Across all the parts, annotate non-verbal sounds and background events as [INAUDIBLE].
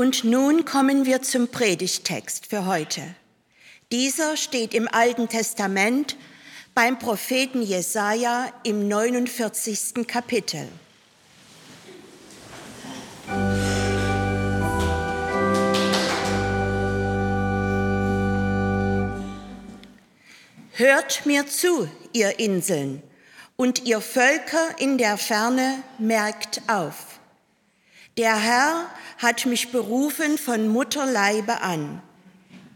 Und nun kommen wir zum Predigtext für heute. Dieser steht im Alten Testament beim Propheten Jesaja im 49. Kapitel. Hört mir zu, ihr Inseln, und ihr Völker in der Ferne merkt auf. Der Herr hat mich berufen von Mutterleibe an.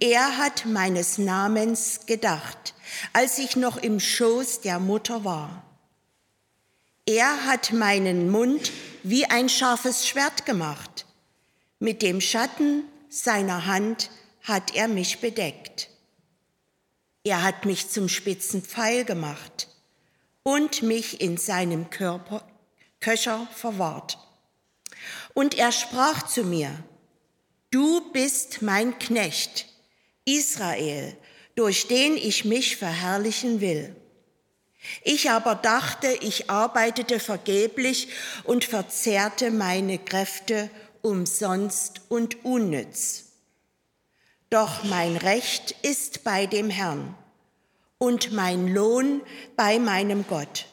Er hat meines Namens gedacht, als ich noch im Schoß der Mutter war. Er hat meinen Mund wie ein scharfes Schwert gemacht. Mit dem Schatten seiner Hand hat er mich bedeckt. Er hat mich zum spitzen Pfeil gemacht und mich in seinem Körper, Köcher verwahrt. Und er sprach zu mir, du bist mein Knecht, Israel, durch den ich mich verherrlichen will. Ich aber dachte, ich arbeitete vergeblich und verzehrte meine Kräfte umsonst und unnütz. Doch mein Recht ist bei dem Herrn und mein Lohn bei meinem Gott.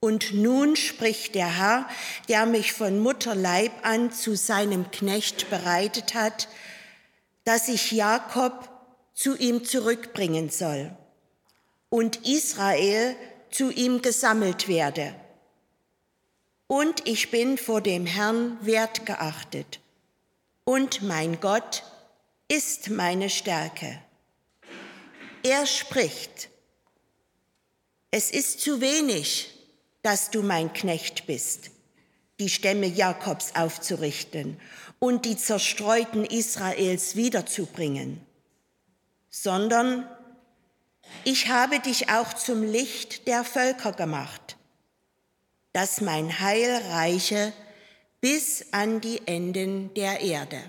Und nun spricht der Herr, der mich von Mutterleib an zu seinem Knecht bereitet hat, dass ich Jakob zu ihm zurückbringen soll und Israel zu ihm gesammelt werde. Und ich bin vor dem Herrn wertgeachtet und mein Gott ist meine Stärke. Er spricht, es ist zu wenig, dass du mein Knecht bist, die Stämme Jakobs aufzurichten und die zerstreuten Israels wiederzubringen, sondern ich habe dich auch zum Licht der Völker gemacht, dass mein Heil reiche bis an die Enden der Erde.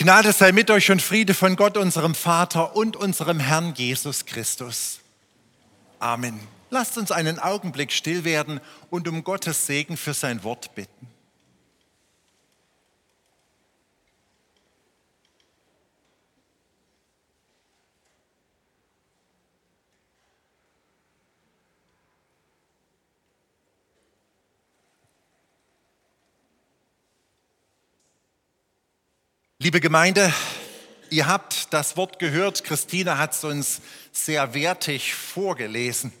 Gnade sei mit euch und Friede von Gott, unserem Vater und unserem Herrn Jesus Christus. Amen. Lasst uns einen Augenblick still werden und um Gottes Segen für sein Wort bitten. Liebe Gemeinde, ihr habt das Wort gehört, Christina hat es uns sehr wertig vorgelesen.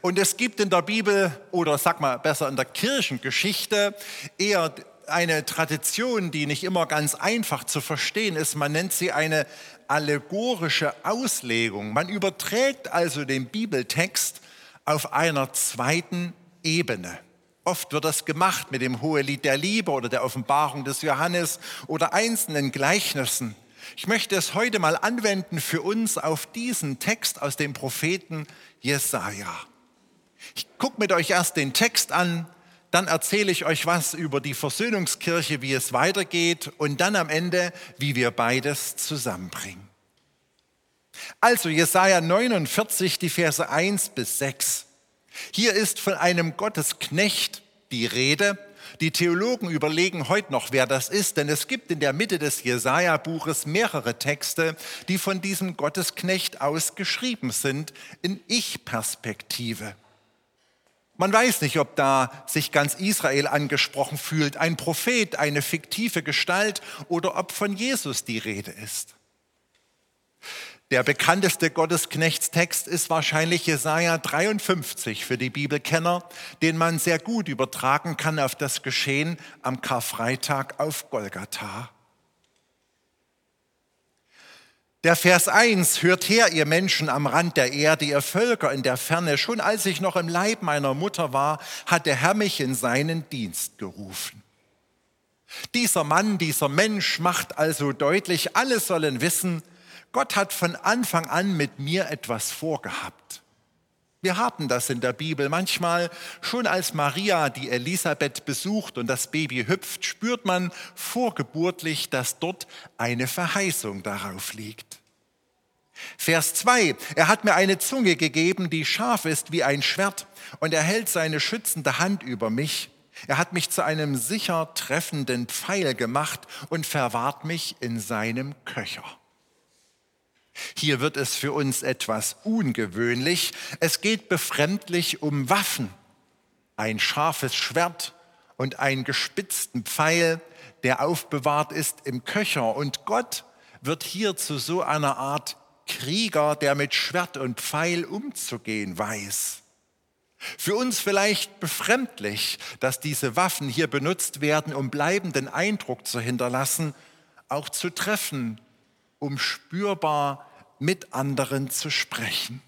Und es gibt in der Bibel oder sag mal besser in der Kirchengeschichte eher eine Tradition, die nicht immer ganz einfach zu verstehen ist. Man nennt sie eine allegorische Auslegung. Man überträgt also den Bibeltext auf einer zweiten Ebene. Oft wird das gemacht mit dem Hohelied der Liebe oder der Offenbarung des Johannes oder einzelnen Gleichnissen. Ich möchte es heute mal anwenden für uns auf diesen Text aus dem Propheten Jesaja. Ich gucke mit euch erst den Text an, dann erzähle ich euch was über die Versöhnungskirche, wie es weitergeht und dann am Ende, wie wir beides zusammenbringen. Also Jesaja 49, die Verse 1 bis 6. Hier ist von einem Gottesknecht die Rede. Die Theologen überlegen heute noch, wer das ist, denn es gibt in der Mitte des Jesaja-Buches mehrere Texte, die von diesem Gottesknecht aus geschrieben sind, in Ich-Perspektive. Man weiß nicht, ob da sich ganz Israel angesprochen fühlt, ein Prophet, eine fiktive Gestalt oder ob von Jesus die Rede ist. Der bekannteste Gottesknechtstext ist wahrscheinlich Jesaja 53 für die Bibelkenner, den man sehr gut übertragen kann auf das Geschehen am Karfreitag auf Golgatha. Der Vers 1, hört her, ihr Menschen am Rand der Erde, ihr Völker in der Ferne, schon als ich noch im Leib meiner Mutter war, hat der Herr mich in seinen Dienst gerufen. Dieser Mann, dieser Mensch macht also deutlich, alle sollen wissen, Gott hat von Anfang an mit mir etwas vorgehabt. Wir haben das in der Bibel. Manchmal, schon als Maria die Elisabeth besucht und das Baby hüpft, spürt man vorgeburtlich, dass dort eine Verheißung darauf liegt. Vers 2. Er hat mir eine Zunge gegeben, die scharf ist wie ein Schwert, und er hält seine schützende Hand über mich. Er hat mich zu einem sicher treffenden Pfeil gemacht und verwahrt mich in seinem Köcher. Hier wird es für uns etwas ungewöhnlich. Es geht befremdlich um Waffen. Ein scharfes Schwert und einen gespitzten Pfeil, der aufbewahrt ist im Köcher. Und Gott wird hier zu so einer Art Krieger, der mit Schwert und Pfeil umzugehen weiß. Für uns vielleicht befremdlich, dass diese Waffen hier benutzt werden, um bleibenden Eindruck zu hinterlassen, auch zu treffen, um spürbar mit anderen zu sprechen.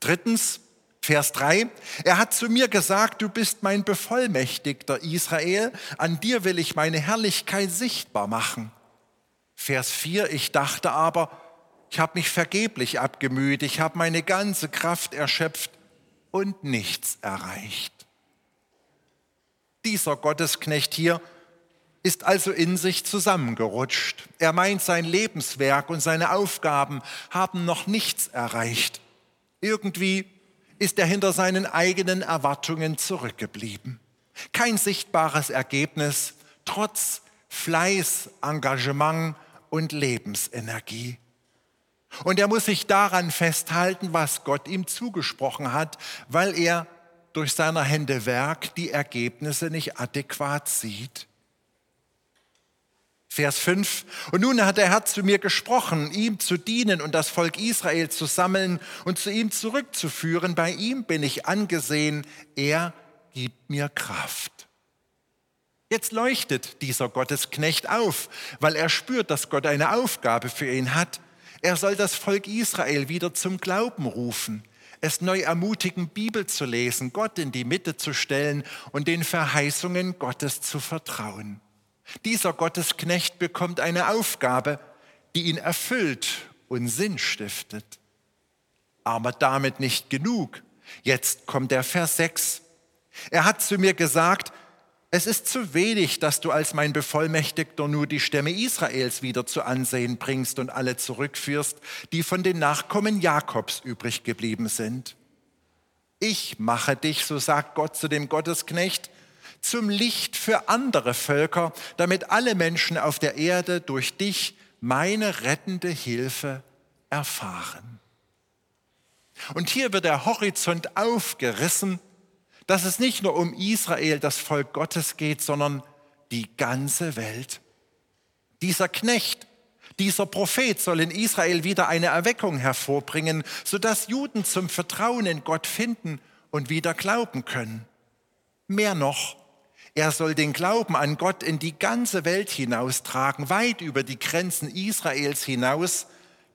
Drittens, Vers 3, er hat zu mir gesagt, du bist mein Bevollmächtigter Israel, an dir will ich meine Herrlichkeit sichtbar machen. Vers 4, ich dachte aber, ich habe mich vergeblich abgemüht, ich habe meine ganze Kraft erschöpft und nichts erreicht. Dieser Gottesknecht hier ist also in sich zusammengerutscht. Er meint, sein Lebenswerk und seine Aufgaben haben noch nichts erreicht. Irgendwie ist er hinter seinen eigenen Erwartungen zurückgeblieben. Kein sichtbares Ergebnis, trotz Fleiß, Engagement und Lebensenergie. Und er muss sich daran festhalten, was Gott ihm zugesprochen hat, weil er durch seiner Hände Werk die Ergebnisse nicht adäquat sieht. Vers 5. Und nun hat der Herr zu mir gesprochen, ihm zu dienen und das Volk Israel zu sammeln und zu ihm zurückzuführen. Bei ihm bin ich angesehen, er gibt mir Kraft. Jetzt leuchtet dieser Gottesknecht auf, weil er spürt, dass Gott eine Aufgabe für ihn hat. Er soll das Volk Israel wieder zum Glauben rufen, es neu ermutigen, Bibel zu lesen, Gott in die Mitte zu stellen und den Verheißungen Gottes zu vertrauen. Dieser Gottesknecht bekommt eine Aufgabe, die ihn erfüllt und Sinn stiftet. Aber damit nicht genug. Jetzt kommt der Vers 6. Er hat zu mir gesagt, es ist zu wenig, dass du als mein Bevollmächtigter nur die Stämme Israels wieder zu Ansehen bringst und alle zurückführst, die von den Nachkommen Jakobs übrig geblieben sind. Ich mache dich, so sagt Gott zu dem Gottesknecht, zum Licht für andere Völker, damit alle Menschen auf der Erde durch dich meine rettende Hilfe erfahren. Und hier wird der Horizont aufgerissen, dass es nicht nur um Israel, das Volk Gottes geht, sondern die ganze Welt. Dieser Knecht, dieser Prophet soll in Israel wieder eine Erweckung hervorbringen, sodass Juden zum Vertrauen in Gott finden und wieder glauben können. Mehr noch, er soll den Glauben an Gott in die ganze Welt hinaustragen, weit über die Grenzen Israels hinaus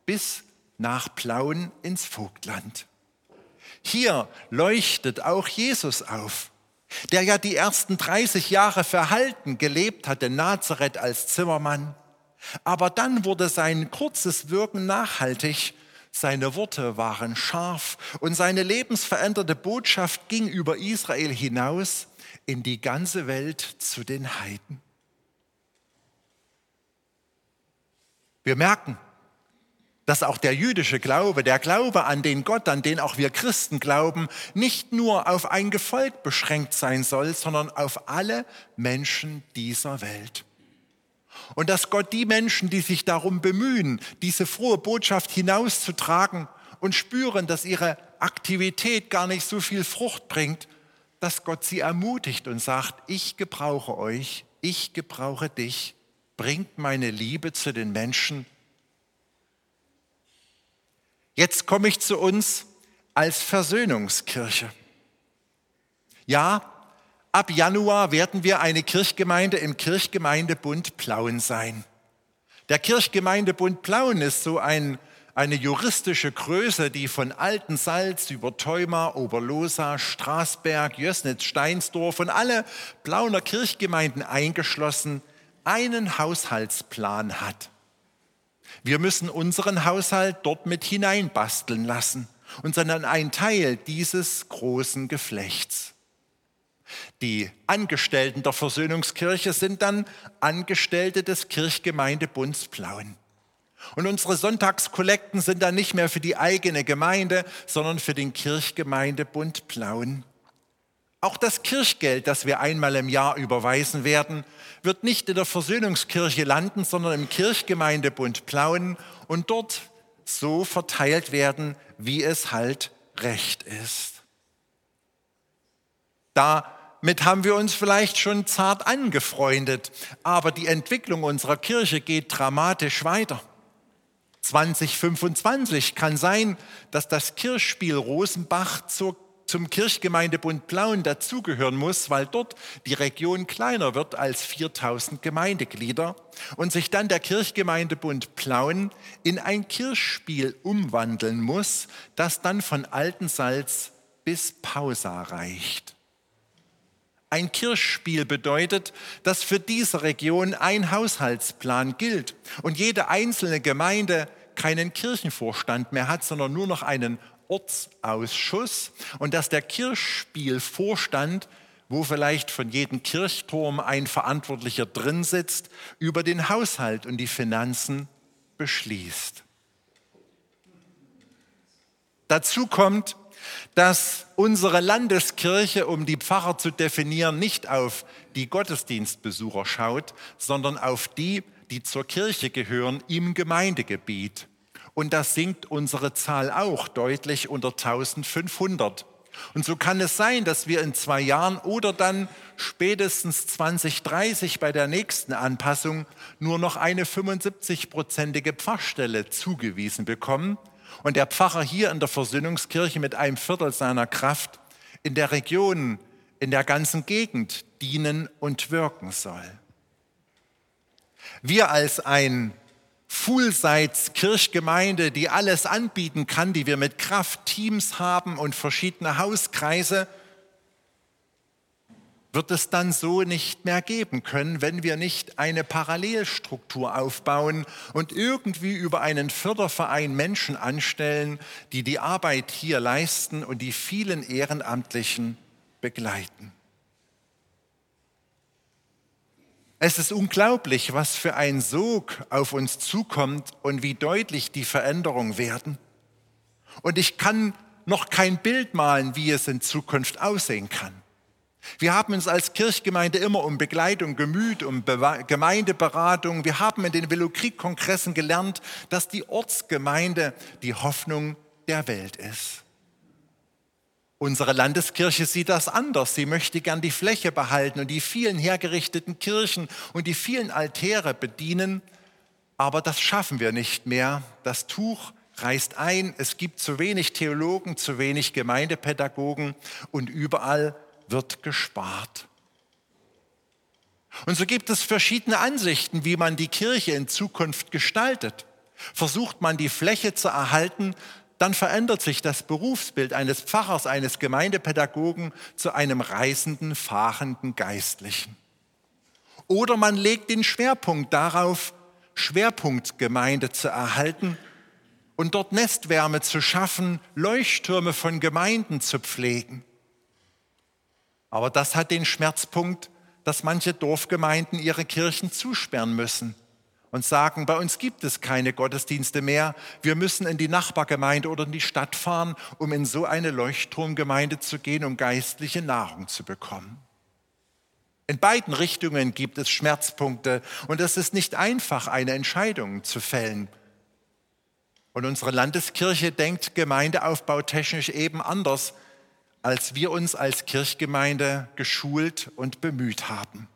bis nach Plauen ins Vogtland. Hier leuchtet auch Jesus auf, der ja die ersten 30 Jahre verhalten gelebt hat in Nazareth als Zimmermann. Aber dann wurde sein kurzes Wirken nachhaltig, seine Worte waren scharf und seine lebensveränderte Botschaft ging über Israel hinaus in die ganze Welt zu den Heiden. Wir merken, dass auch der jüdische Glaube, der Glaube an den Gott, an den auch wir Christen glauben, nicht nur auf ein Gefolg beschränkt sein soll, sondern auf alle Menschen dieser Welt. Und dass Gott die Menschen, die sich darum bemühen, diese frohe Botschaft hinauszutragen und spüren, dass ihre Aktivität gar nicht so viel Frucht bringt, dass Gott sie ermutigt und sagt, ich gebrauche euch, ich gebrauche dich, bringt meine Liebe zu den Menschen. Jetzt komme ich zu uns als Versöhnungskirche. Ja, ab Januar werden wir eine Kirchgemeinde im Kirchgemeindebund Plauen sein. Der Kirchgemeindebund Plauen ist so ein eine juristische Größe, die von Altensalz über Theuma, Oberlosa, Straßberg, Jössnitz, Steinsdorf und alle Plauner Kirchgemeinden eingeschlossen einen Haushaltsplan hat. Wir müssen unseren Haushalt dort mit hineinbasteln lassen. und sondern ein Teil dieses großen Geflechts. Die Angestellten der Versöhnungskirche sind dann Angestellte des Kirchgemeindebunds Plauen. Und unsere Sonntagskollekten sind dann nicht mehr für die eigene Gemeinde, sondern für den Kirchgemeindebund Plauen. Auch das Kirchgeld, das wir einmal im Jahr überweisen werden, wird nicht in der Versöhnungskirche landen, sondern im Kirchgemeindebund Plauen und dort so verteilt werden, wie es halt recht ist. Damit haben wir uns vielleicht schon zart angefreundet, aber die Entwicklung unserer Kirche geht dramatisch weiter. 2025 kann sein, dass das Kirchspiel Rosenbach zur zum Kirchgemeindebund Plauen dazugehören muss, weil dort die Region kleiner wird als 4000 Gemeindeglieder und sich dann der Kirchgemeindebund Plauen in ein Kirchspiel umwandeln muss, das dann von Altensalz bis Pausa reicht. Ein Kirchspiel bedeutet, dass für diese Region ein Haushaltsplan gilt und jede einzelne Gemeinde keinen Kirchenvorstand mehr hat, sondern nur noch einen Ortsausschuss und dass der Kirchspielvorstand, wo vielleicht von jedem Kirchturm ein Verantwortlicher drin sitzt, über den Haushalt und die Finanzen beschließt. Dazu kommt, dass unsere Landeskirche, um die Pfarrer zu definieren, nicht auf die Gottesdienstbesucher schaut, sondern auf die, die zur Kirche gehören im Gemeindegebiet. Und da sinkt unsere Zahl auch deutlich unter 1500. Und so kann es sein, dass wir in zwei Jahren oder dann spätestens 2030 bei der nächsten Anpassung nur noch eine 75-prozentige Pfarrstelle zugewiesen bekommen und der Pfarrer hier in der Versöhnungskirche mit einem Viertel seiner Kraft in der Region, in der ganzen Gegend dienen und wirken soll. Wir als ein Fullseits Kirchgemeinde, die alles anbieten kann, die wir mit Kraft Teams haben und verschiedene Hauskreise, wird es dann so nicht mehr geben können, wenn wir nicht eine Parallelstruktur aufbauen und irgendwie über einen Förderverein Menschen anstellen, die die Arbeit hier leisten und die vielen Ehrenamtlichen begleiten. Es ist unglaublich, was für ein Sog auf uns zukommt und wie deutlich die Veränderungen werden. Und ich kann noch kein Bild malen, wie es in Zukunft aussehen kann. Wir haben uns als Kirchgemeinde immer um Begleitung gemüht, um Be Gemeindeberatung. Wir haben in den Velokrieg-Kongressen gelernt, dass die Ortsgemeinde die Hoffnung der Welt ist. Unsere Landeskirche sieht das anders. Sie möchte gern die Fläche behalten und die vielen hergerichteten Kirchen und die vielen Altäre bedienen. Aber das schaffen wir nicht mehr. Das Tuch reißt ein. Es gibt zu wenig Theologen, zu wenig Gemeindepädagogen und überall wird gespart. Und so gibt es verschiedene Ansichten, wie man die Kirche in Zukunft gestaltet. Versucht man die Fläche zu erhalten, dann verändert sich das Berufsbild eines Pfarrers, eines Gemeindepädagogen zu einem reisenden, fahrenden Geistlichen. Oder man legt den Schwerpunkt darauf, Schwerpunktgemeinde zu erhalten und dort Nestwärme zu schaffen, Leuchttürme von Gemeinden zu pflegen. Aber das hat den Schmerzpunkt, dass manche Dorfgemeinden ihre Kirchen zusperren müssen und sagen, bei uns gibt es keine Gottesdienste mehr, wir müssen in die Nachbargemeinde oder in die Stadt fahren, um in so eine Leuchtturmgemeinde zu gehen, um geistliche Nahrung zu bekommen. In beiden Richtungen gibt es Schmerzpunkte und es ist nicht einfach, eine Entscheidung zu fällen. Und unsere Landeskirche denkt gemeindeaufbautechnisch eben anders, als wir uns als Kirchgemeinde geschult und bemüht haben.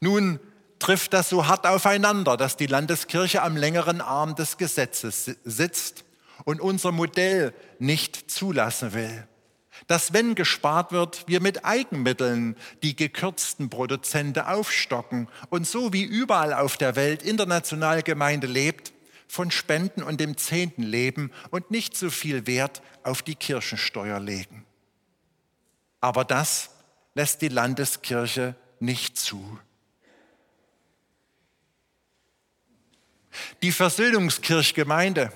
Nun trifft das so hart aufeinander, dass die Landeskirche am längeren Arm des Gesetzes sitzt und unser Modell nicht zulassen will. Dass wenn gespart wird, wir mit Eigenmitteln die gekürzten Produzente aufstocken und so wie überall auf der Welt international Gemeinde lebt, von Spenden und dem Zehnten leben und nicht so viel Wert auf die Kirchensteuer legen. Aber das lässt die Landeskirche nicht zu. Die Versöhnungskirchgemeinde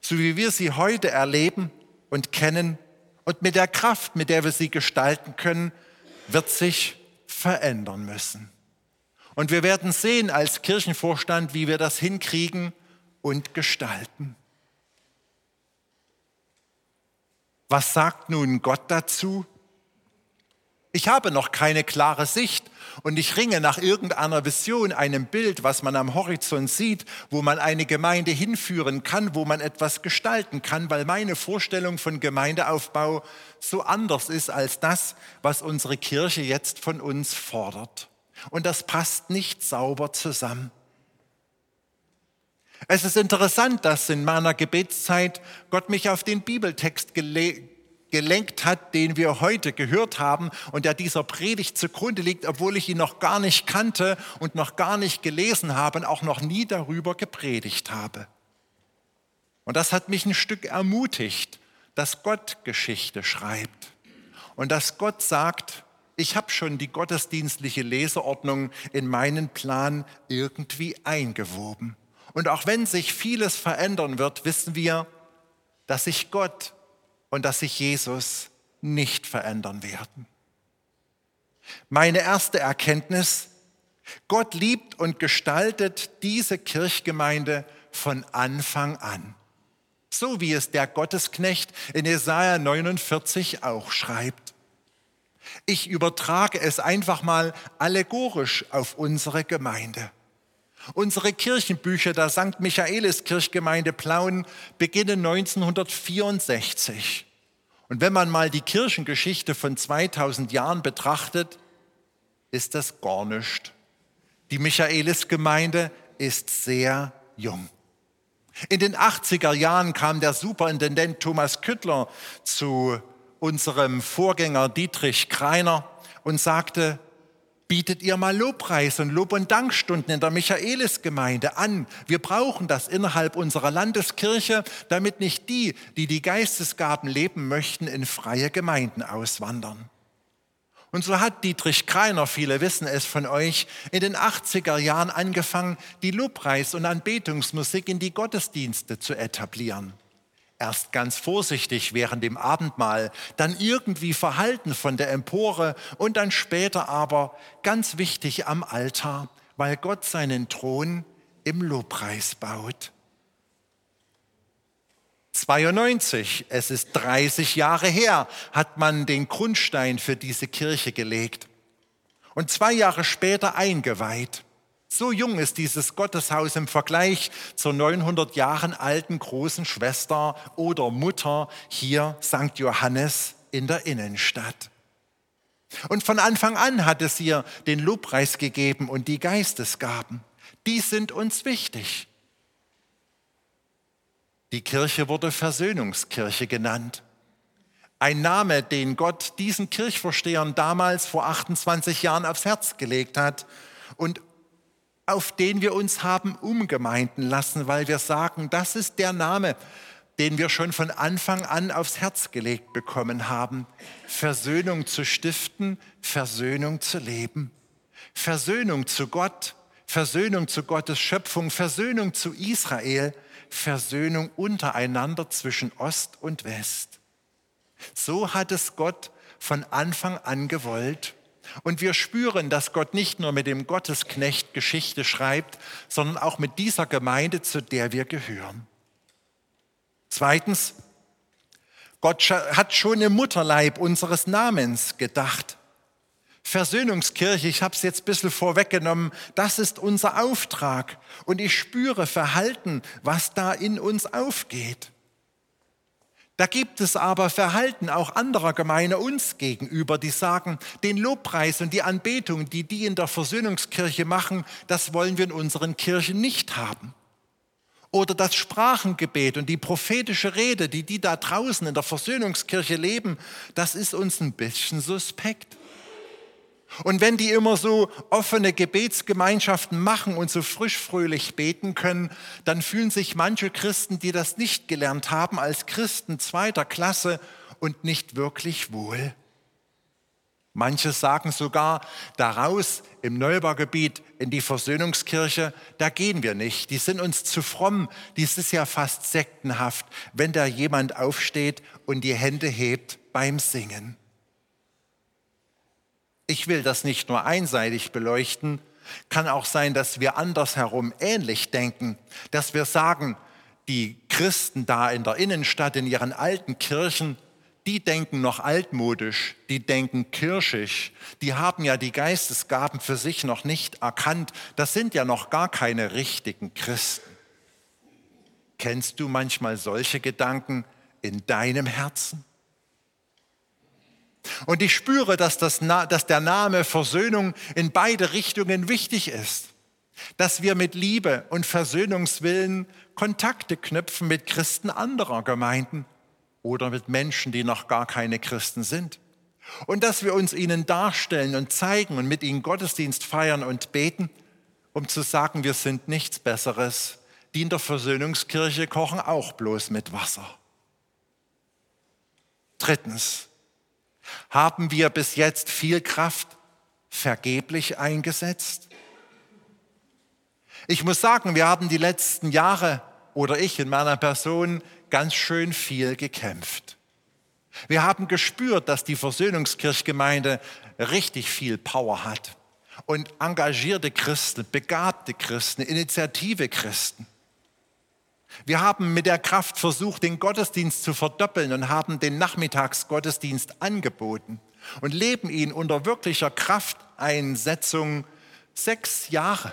so wie wir sie heute erleben und kennen und mit der Kraft, mit der wir sie gestalten können, wird sich verändern müssen. Und wir werden sehen als Kirchenvorstand, wie wir das hinkriegen und gestalten. Was sagt nun Gott dazu? Ich habe noch keine klare Sicht und ich ringe nach irgendeiner Vision, einem Bild, was man am Horizont sieht, wo man eine Gemeinde hinführen kann, wo man etwas gestalten kann, weil meine Vorstellung von Gemeindeaufbau so anders ist als das, was unsere Kirche jetzt von uns fordert. Und das passt nicht sauber zusammen. Es ist interessant, dass in meiner Gebetszeit Gott mich auf den Bibeltext gelenkt hat, den wir heute gehört haben und der dieser Predigt zugrunde liegt, obwohl ich ihn noch gar nicht kannte und noch gar nicht gelesen habe und auch noch nie darüber gepredigt habe. Und das hat mich ein Stück ermutigt, dass Gott Geschichte schreibt und dass Gott sagt, ich habe schon die gottesdienstliche Leseordnung in meinen Plan irgendwie eingewoben. Und auch wenn sich vieles verändern wird, wissen wir, dass sich Gott und dass sich Jesus nicht verändern werden. Meine erste Erkenntnis, Gott liebt und gestaltet diese Kirchgemeinde von Anfang an. So wie es der Gottesknecht in Jesaja 49 auch schreibt. Ich übertrage es einfach mal allegorisch auf unsere Gemeinde. Unsere Kirchenbücher der St. Michaelis Kirchgemeinde Plauen beginnen 1964. Und wenn man mal die Kirchengeschichte von 2000 Jahren betrachtet, ist das gar nichts. Die Michaelis-Gemeinde ist sehr jung. In den 80er Jahren kam der Superintendent Thomas Küttler zu unserem Vorgänger Dietrich Kreiner und sagte, bietet ihr mal Lobpreis und Lob- und Dankstunden in der Michaelisgemeinde an. Wir brauchen das innerhalb unserer Landeskirche, damit nicht die, die die Geistesgaben leben möchten, in freie Gemeinden auswandern. Und so hat Dietrich Kreiner, viele wissen es von euch, in den 80er Jahren angefangen, die Lobpreis- und Anbetungsmusik in die Gottesdienste zu etablieren. Erst ganz vorsichtig während dem Abendmahl, dann irgendwie verhalten von der Empore und dann später aber ganz wichtig am Altar, weil Gott seinen Thron im Lobpreis baut. 92, es ist 30 Jahre her, hat man den Grundstein für diese Kirche gelegt und zwei Jahre später eingeweiht. So jung ist dieses Gotteshaus im Vergleich zur 900 Jahren alten großen Schwester oder Mutter hier St. Johannes in der Innenstadt. Und von Anfang an hat es ihr den Lobpreis gegeben und die Geistesgaben. Die sind uns wichtig. Die Kirche wurde Versöhnungskirche genannt. Ein Name, den Gott diesen Kirchvorstehern damals vor 28 Jahren aufs Herz gelegt hat und auf den wir uns haben umgemeinden lassen, weil wir sagen, das ist der Name, den wir schon von Anfang an aufs Herz gelegt bekommen haben. Versöhnung zu stiften, Versöhnung zu leben. Versöhnung zu Gott, Versöhnung zu Gottes Schöpfung, Versöhnung zu Israel, Versöhnung untereinander zwischen Ost und West. So hat es Gott von Anfang an gewollt und wir spüren, dass Gott nicht nur mit dem Gottesknecht Geschichte schreibt, sondern auch mit dieser Gemeinde, zu der wir gehören. Zweitens, Gott hat schon im Mutterleib unseres Namens gedacht. Versöhnungskirche, ich habe es jetzt ein bisschen vorweggenommen, das ist unser Auftrag. Und ich spüre Verhalten, was da in uns aufgeht. Da gibt es aber Verhalten auch anderer Gemeinde uns gegenüber, die sagen, den Lobpreis und die Anbetung, die die in der Versöhnungskirche machen, das wollen wir in unseren Kirchen nicht haben. Oder das Sprachengebet und die prophetische Rede, die die da draußen in der Versöhnungskirche leben, das ist uns ein bisschen suspekt. Und wenn die immer so offene Gebetsgemeinschaften machen und so frisch fröhlich beten können, dann fühlen sich manche Christen, die das nicht gelernt haben, als Christen zweiter Klasse und nicht wirklich wohl. Manche sagen sogar, daraus im Neubaugebiet in die Versöhnungskirche, da gehen wir nicht. Die sind uns zu fromm. Dies ist ja fast sektenhaft, wenn da jemand aufsteht und die Hände hebt beim Singen. Ich will das nicht nur einseitig beleuchten, kann auch sein, dass wir andersherum ähnlich denken, dass wir sagen, die Christen da in der Innenstadt, in ihren alten Kirchen, die denken noch altmodisch, die denken kirchisch, die haben ja die Geistesgaben für sich noch nicht erkannt, das sind ja noch gar keine richtigen Christen. Kennst du manchmal solche Gedanken in deinem Herzen? Und ich spüre, dass, das, dass der Name Versöhnung in beide Richtungen wichtig ist. Dass wir mit Liebe und Versöhnungswillen Kontakte knüpfen mit Christen anderer Gemeinden oder mit Menschen, die noch gar keine Christen sind. Und dass wir uns ihnen darstellen und zeigen und mit ihnen Gottesdienst feiern und beten, um zu sagen, wir sind nichts Besseres. Die in der Versöhnungskirche kochen auch bloß mit Wasser. Drittens, haben wir bis jetzt viel Kraft vergeblich eingesetzt? Ich muss sagen, wir haben die letzten Jahre oder ich in meiner Person ganz schön viel gekämpft. Wir haben gespürt, dass die Versöhnungskirchgemeinde richtig viel Power hat und engagierte Christen, begabte Christen, Initiative Christen. Wir haben mit der Kraft versucht, den Gottesdienst zu verdoppeln und haben den Nachmittagsgottesdienst angeboten und leben ihn unter wirklicher Krafteinsetzung sechs Jahre.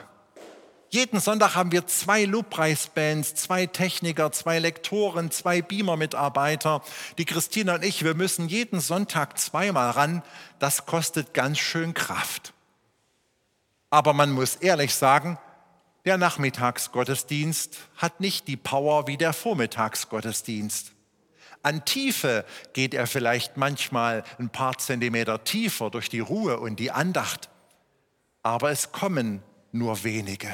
Jeden Sonntag haben wir zwei Lobpreisbands, zwei Techniker, zwei Lektoren, zwei Beamer-Mitarbeiter. Die Christina und ich, wir müssen jeden Sonntag zweimal ran. Das kostet ganz schön Kraft. Aber man muss ehrlich sagen, der Nachmittagsgottesdienst hat nicht die Power wie der Vormittagsgottesdienst. An Tiefe geht er vielleicht manchmal ein paar Zentimeter tiefer durch die Ruhe und die Andacht. Aber es kommen nur wenige.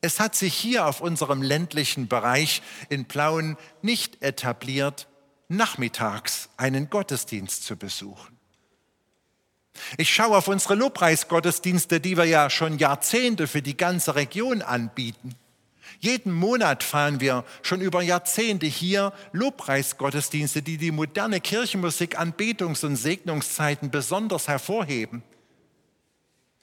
Es hat sich hier auf unserem ländlichen Bereich in Plauen nicht etabliert, nachmittags einen Gottesdienst zu besuchen. Ich schaue auf unsere Lobpreisgottesdienste, die wir ja schon Jahrzehnte für die ganze Region anbieten. Jeden Monat feiern wir schon über Jahrzehnte hier Lobpreisgottesdienste, die die moderne Kirchenmusik an Betungs- und Segnungszeiten besonders hervorheben.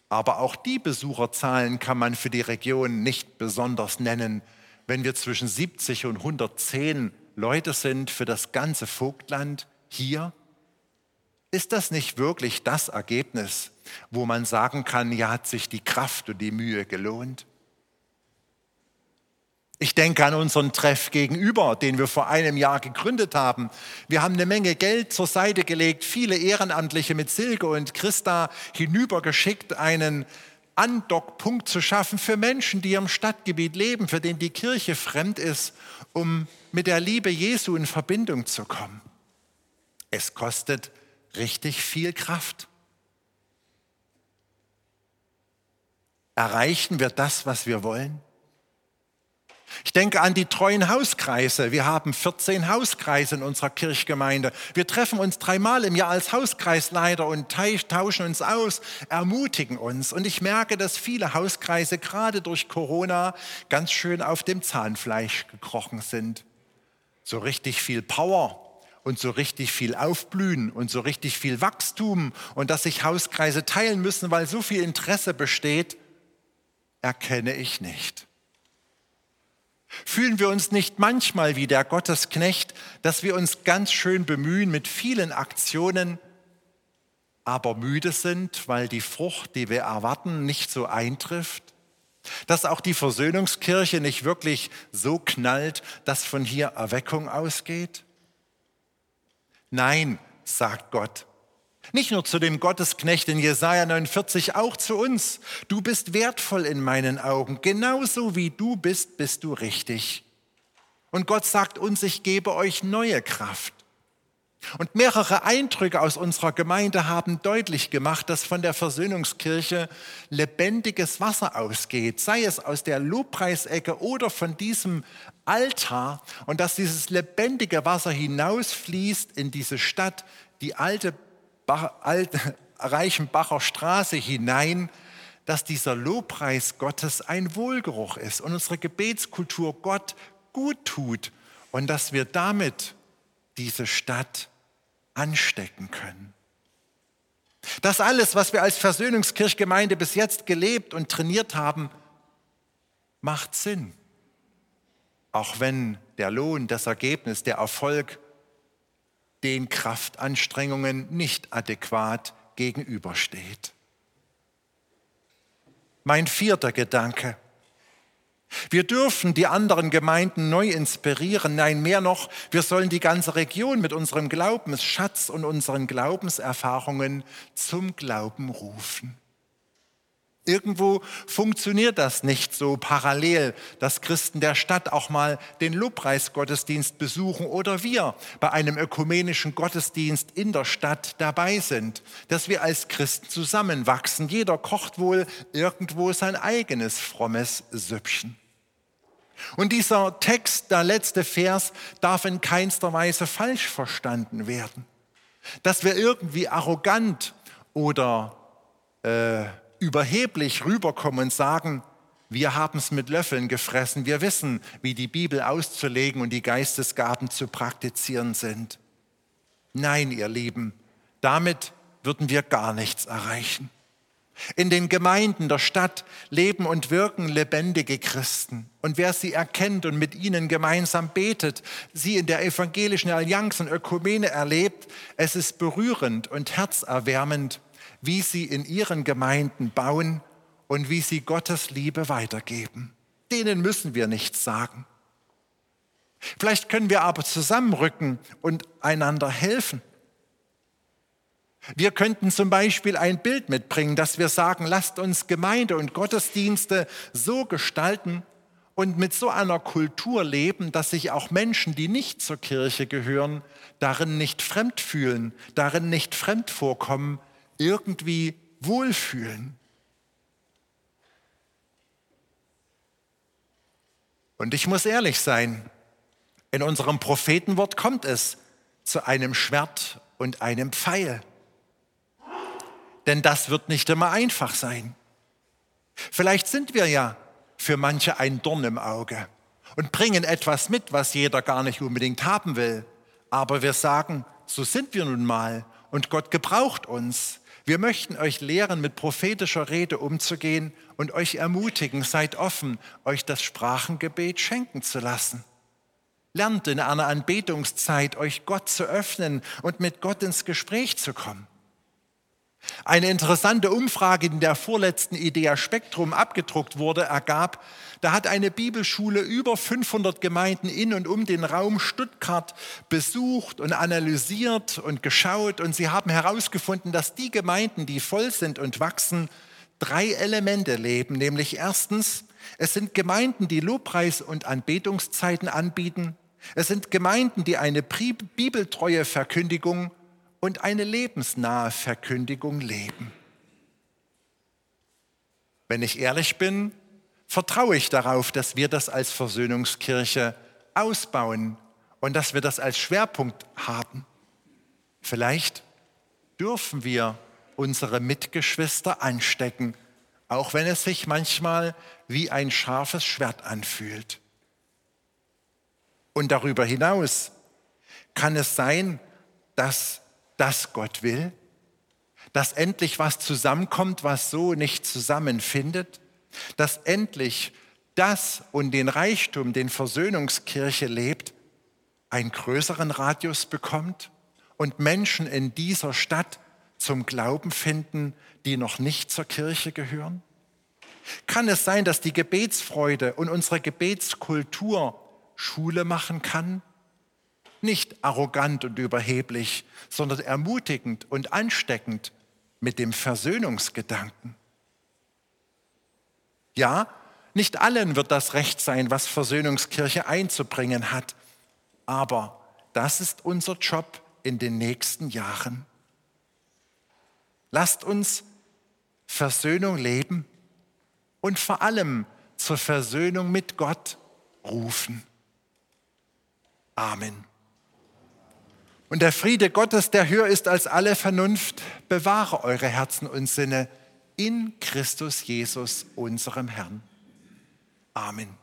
Aber auch die Besucherzahlen kann man für die Region nicht besonders nennen, wenn wir zwischen 70 und 110 Leute sind für das ganze Vogtland hier ist das nicht wirklich das Ergebnis, wo man sagen kann, ja, hat sich die Kraft und die Mühe gelohnt? Ich denke an unseren Treff gegenüber, den wir vor einem Jahr gegründet haben. Wir haben eine Menge Geld zur Seite gelegt, viele Ehrenamtliche mit Silke und Christa hinübergeschickt, einen Andockpunkt zu schaffen für Menschen, die im Stadtgebiet leben, für den die Kirche fremd ist, um mit der Liebe Jesu in Verbindung zu kommen. Es kostet richtig viel Kraft. Erreichen wir das, was wir wollen? Ich denke an die treuen Hauskreise. Wir haben 14 Hauskreise in unserer Kirchgemeinde. Wir treffen uns dreimal im Jahr als Hauskreisleiter und tauschen uns aus, ermutigen uns. Und ich merke, dass viele Hauskreise gerade durch Corona ganz schön auf dem Zahnfleisch gekrochen sind. So richtig viel Power und so richtig viel Aufblühen und so richtig viel Wachstum und dass sich Hauskreise teilen müssen, weil so viel Interesse besteht, erkenne ich nicht. Fühlen wir uns nicht manchmal wie der Gottesknecht, dass wir uns ganz schön bemühen mit vielen Aktionen, aber müde sind, weil die Frucht, die wir erwarten, nicht so eintrifft? Dass auch die Versöhnungskirche nicht wirklich so knallt, dass von hier Erweckung ausgeht? Nein, sagt Gott. Nicht nur zu dem Gottesknecht in Jesaja 49, auch zu uns. Du bist wertvoll in meinen Augen. Genauso wie du bist, bist du richtig. Und Gott sagt uns, ich gebe euch neue Kraft. Und mehrere Eindrücke aus unserer Gemeinde haben deutlich gemacht, dass von der Versöhnungskirche lebendiges Wasser ausgeht, sei es aus der Lobpreisecke oder von diesem Altar und dass dieses lebendige Wasser hinausfließt in diese Stadt, die alte, alte [LAUGHS] Reichenbacher Straße hinein, dass dieser Lobpreis Gottes ein Wohlgeruch ist und unsere Gebetskultur Gott gut tut und dass wir damit diese Stadt anstecken können. Das alles, was wir als Versöhnungskirchgemeinde bis jetzt gelebt und trainiert haben, macht Sinn. Auch wenn der Lohn, das Ergebnis, der Erfolg den Kraftanstrengungen nicht adäquat gegenübersteht. Mein vierter Gedanke. Wir dürfen die anderen Gemeinden neu inspirieren. Nein, mehr noch, wir sollen die ganze Region mit unserem Glaubensschatz und unseren Glaubenserfahrungen zum Glauben rufen. Irgendwo funktioniert das nicht so parallel, dass Christen der Stadt auch mal den Lobpreisgottesdienst besuchen oder wir bei einem ökumenischen Gottesdienst in der Stadt dabei sind, dass wir als Christen zusammenwachsen. Jeder kocht wohl irgendwo sein eigenes frommes Süppchen. Und dieser Text, der letzte Vers, darf in keinster Weise falsch verstanden werden. Dass wir irgendwie arrogant oder äh, überheblich rüberkommen und sagen, wir haben es mit Löffeln gefressen, wir wissen, wie die Bibel auszulegen und die Geistesgaben zu praktizieren sind. Nein, ihr Lieben, damit würden wir gar nichts erreichen. In den Gemeinden der Stadt leben und wirken lebendige Christen. Und wer sie erkennt und mit ihnen gemeinsam betet, sie in der evangelischen Allianz und Ökumene erlebt, es ist berührend und herzerwärmend, wie sie in ihren Gemeinden bauen und wie sie Gottes Liebe weitergeben. Denen müssen wir nichts sagen. Vielleicht können wir aber zusammenrücken und einander helfen. Wir könnten zum Beispiel ein Bild mitbringen, dass wir sagen, lasst uns Gemeinde und Gottesdienste so gestalten und mit so einer Kultur leben, dass sich auch Menschen, die nicht zur Kirche gehören, darin nicht fremd fühlen, darin nicht fremd vorkommen, irgendwie wohlfühlen. Und ich muss ehrlich sein, in unserem Prophetenwort kommt es zu einem Schwert und einem Pfeil. Denn das wird nicht immer einfach sein. Vielleicht sind wir ja für manche ein Dorn im Auge und bringen etwas mit, was jeder gar nicht unbedingt haben will. Aber wir sagen, so sind wir nun mal und Gott gebraucht uns. Wir möchten euch lehren, mit prophetischer Rede umzugehen und euch ermutigen, seid offen, euch das Sprachengebet schenken zu lassen. Lernt in einer Anbetungszeit, euch Gott zu öffnen und mit Gott ins Gespräch zu kommen. Eine interessante Umfrage, die in der vorletzten Idea Spektrum abgedruckt wurde, ergab, da hat eine Bibelschule über 500 Gemeinden in und um den Raum Stuttgart besucht und analysiert und geschaut und sie haben herausgefunden, dass die Gemeinden, die voll sind und wachsen, drei Elemente leben, nämlich erstens, es sind Gemeinden, die Lobpreis- und Anbetungszeiten anbieten. Es sind Gemeinden, die eine bibeltreue Verkündigung und eine lebensnahe Verkündigung leben. Wenn ich ehrlich bin, vertraue ich darauf, dass wir das als Versöhnungskirche ausbauen und dass wir das als Schwerpunkt haben. Vielleicht dürfen wir unsere Mitgeschwister anstecken, auch wenn es sich manchmal wie ein scharfes Schwert anfühlt. Und darüber hinaus kann es sein, dass das Gott will? Dass endlich was zusammenkommt, was so nicht zusammenfindet? Dass endlich das und den Reichtum, den Versöhnungskirche lebt, einen größeren Radius bekommt und Menschen in dieser Stadt zum Glauben finden, die noch nicht zur Kirche gehören? Kann es sein, dass die Gebetsfreude und unsere Gebetskultur Schule machen kann? Nicht arrogant und überheblich, sondern ermutigend und ansteckend mit dem Versöhnungsgedanken. Ja, nicht allen wird das Recht sein, was Versöhnungskirche einzubringen hat, aber das ist unser Job in den nächsten Jahren. Lasst uns Versöhnung leben und vor allem zur Versöhnung mit Gott rufen. Amen. Und der Friede Gottes, der höher ist als alle Vernunft, bewahre eure Herzen und Sinne in Christus Jesus, unserem Herrn. Amen.